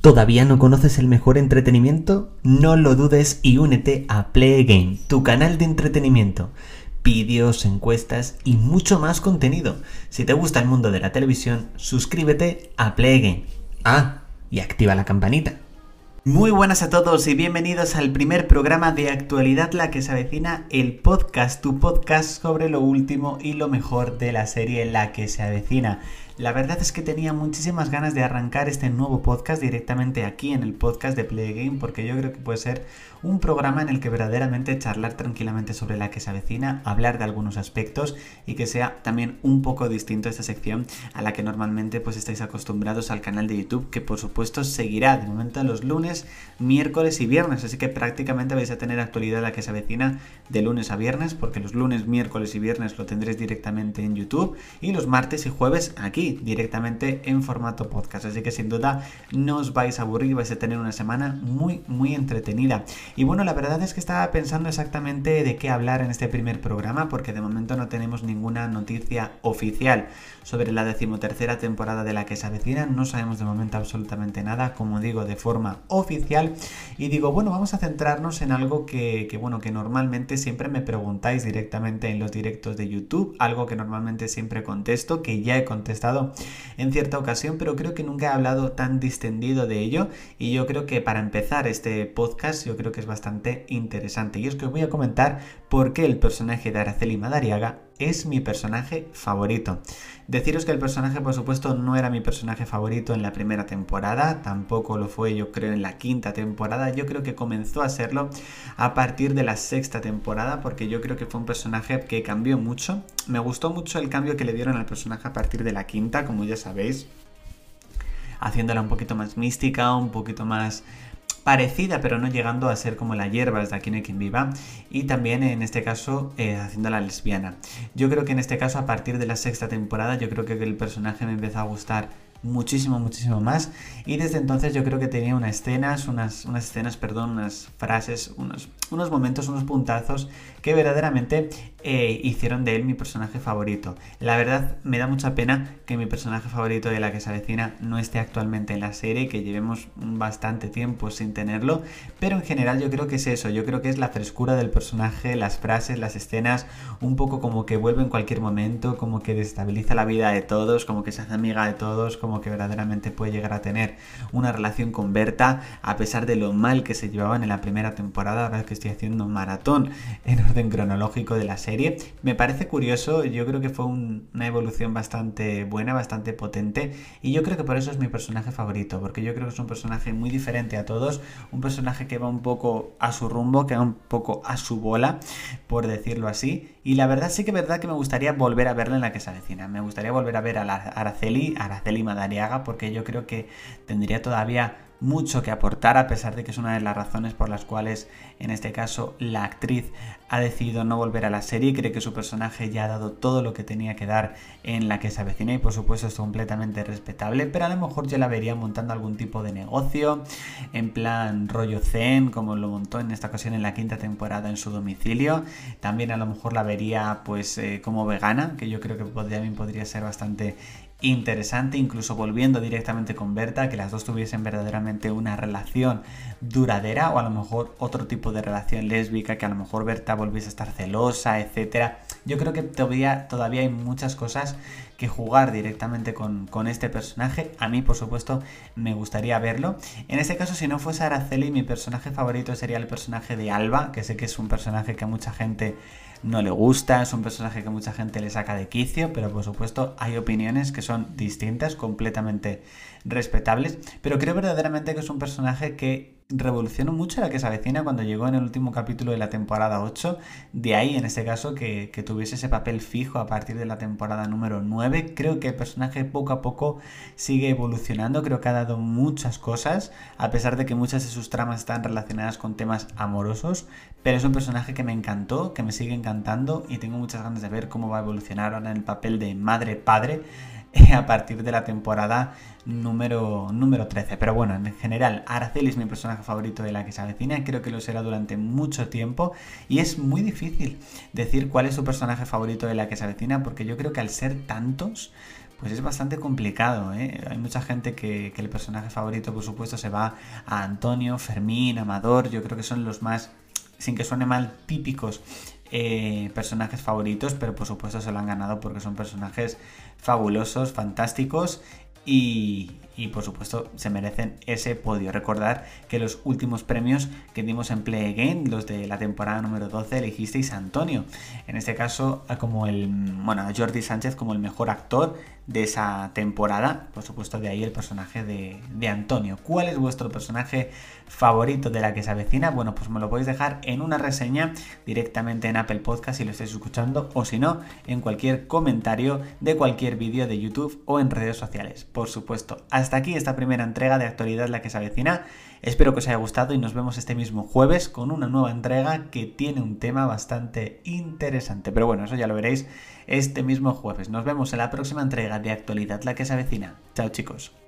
¿Todavía no conoces el mejor entretenimiento? No lo dudes y únete a Play Game, tu canal de entretenimiento. Vídeos, encuestas y mucho más contenido. Si te gusta el mundo de la televisión, suscríbete a Play Game. Ah, y activa la campanita. Muy buenas a todos y bienvenidos al primer programa de actualidad La que se avecina, el podcast, tu podcast sobre lo último y lo mejor de la serie La que se avecina. La verdad es que tenía muchísimas ganas de arrancar este nuevo podcast directamente aquí en el podcast de Play Game porque yo creo que puede ser un programa en el que verdaderamente charlar tranquilamente sobre la que se avecina, hablar de algunos aspectos y que sea también un poco distinto esta sección a la que normalmente pues estáis acostumbrados al canal de YouTube que por supuesto seguirá de momento los lunes, miércoles y viernes, así que prácticamente vais a tener actualidad la que se avecina de lunes a viernes porque los lunes, miércoles y viernes lo tendréis directamente en YouTube y los martes y jueves aquí directamente en formato podcast. Así que sin duda no os vais a aburrir, vais a tener una semana muy, muy entretenida. Y bueno, la verdad es que estaba pensando exactamente de qué hablar en este primer programa, porque de momento no tenemos ninguna noticia oficial sobre la decimotercera temporada de la que se avecina. No sabemos de momento absolutamente nada, como digo, de forma oficial. Y digo, bueno, vamos a centrarnos en algo que, bueno, que normalmente siempre me preguntáis directamente en los directos de YouTube, algo que normalmente siempre contesto, que ya he contestado en cierta ocasión, pero creo que nunca he hablado tan distendido de ello. Y yo creo que para empezar este podcast yo creo que es bastante interesante. Y es que os voy a comentar por qué el personaje de Araceli Madariaga es mi personaje favorito. Deciros que el personaje, por supuesto, no era mi personaje favorito en la primera temporada, tampoco lo fue yo creo en la quinta temporada, yo creo que comenzó a serlo a partir de la sexta temporada, porque yo creo que fue un personaje que cambió mucho. Me gustó mucho el cambio que le dieron al personaje a partir de la quinta, como ya sabéis, haciéndola un poquito más mística, un poquito más parecida, pero no llegando a ser como la hierba de Aquí hay quien viva. Y también en este caso eh, haciendo la lesbiana. Yo creo que en este caso, a partir de la sexta temporada, yo creo que el personaje me empezó a gustar muchísimo, muchísimo más. Y desde entonces yo creo que tenía unas escenas, unas, unas escenas, perdón, unas frases, unos, unos momentos, unos puntazos que verdaderamente eh, hicieron de él mi personaje favorito. La verdad me da mucha pena que mi personaje favorito de la que se avecina no esté actualmente en la serie, que llevemos bastante tiempo sin tenerlo, pero en general yo creo que es eso, yo creo que es la frescura del personaje, las frases, las escenas, un poco como que vuelve en cualquier momento, como que destabiliza la vida de todos, como que se hace amiga de todos, que verdaderamente puede llegar a tener una relación con Berta, a pesar de lo mal que se llevaban en la primera temporada, ahora que estoy haciendo un maratón en orden cronológico de la serie. Me parece curioso, yo creo que fue una evolución bastante buena, bastante potente y yo creo que por eso es mi personaje favorito, porque yo creo que es un personaje muy diferente a todos, un personaje que va un poco a su rumbo, que va un poco a su bola, por decirlo así, y la verdad sí que es verdad que me gustaría volver a verla en la que se avecina, me gustaría volver a ver a la Araceli, Araceli Madariaga, porque yo creo que tendría todavía mucho que aportar, a pesar de que es una de las razones por las cuales, en este caso, la actriz ha decidido no volver a la serie. Cree que su personaje ya ha dado todo lo que tenía que dar en la que se avecina y, por supuesto, es completamente respetable. Pero a lo mejor ya la vería montando algún tipo de negocio, en plan rollo zen, como lo montó en esta ocasión en la quinta temporada en su domicilio. También a lo mejor la vería, pues, eh, como vegana, que yo creo que también podría ser bastante interesante, incluso volviendo directamente con Berta, que las dos tuviesen verdaderamente una relación duradera o a lo mejor otro tipo de relación lésbica, que a lo mejor Berta volviese a estar celosa, etcétera. Yo creo que todavía, todavía hay muchas cosas que jugar directamente con, con, este personaje. A mí, por supuesto, me gustaría verlo. En este caso, si no fuese Araceli, mi personaje favorito sería el personaje de Alba, que sé que es un personaje que a mucha gente no le gusta, es un personaje que mucha gente le saca de quicio, pero por supuesto hay opiniones que son distintas, completamente respetables, pero creo verdaderamente que es un personaje que revolucionó mucho la que se avecina cuando llegó en el último capítulo de la temporada 8. De ahí, en este caso, que, tuviese ese papel fijo a partir de la temporada número 9. Creo que el personaje poco a poco sigue evolucionando. Creo que ha dado muchas cosas, a pesar de que muchas de sus tramas están relacionadas con temas amorosos. Pero es un personaje que me encantó, que me sigue encantando y tengo muchas ganas de ver cómo va a evolucionar ahora en el papel de madre-padre a partir de la temporada número, número 13. Pero bueno, en general, Araceli es mi personaje favorito de la que se avecina, creo que lo será durante mucho tiempo y es muy difícil decir cuál es su personaje favorito de la que se avecina porque yo creo que al ser tantos, pues es bastante complicado. ¿eh? Hay mucha gente que, que el personaje favorito, por supuesto, se va a Antonio, Fermín, Amador, yo creo que son los más, sin que suene mal, típicos eh, personajes favoritos, pero por supuesto se lo han ganado porque son personajes fabulosos, fantásticos y, y por supuesto se merecen ese podio. Recordar que los últimos premios que dimos en Play Again, los de la temporada número 12, elegisteis a Antonio. En este caso, como el, bueno, a Jordi Sánchez como el mejor actor de esa temporada. Por supuesto, de ahí el personaje de, de, Antonio. ¿Cuál es vuestro personaje favorito de la que se avecina? Bueno, pues me lo podéis dejar en una reseña directamente en Apple Podcast si lo estáis escuchando, o si no, en cualquier comentario de cualquier vídeo de YouTube o en redes sociales. Por supuesto, hasta aquí esta primera entrega de actualidad la que se avecina. Espero que os haya gustado y nos vemos este mismo jueves con una nueva entrega que tiene un tema bastante interesante. Pero bueno, eso ya lo veréis este mismo jueves. Nos vemos en la próxima entrega de actualidad la que se avecina. Chao chicos.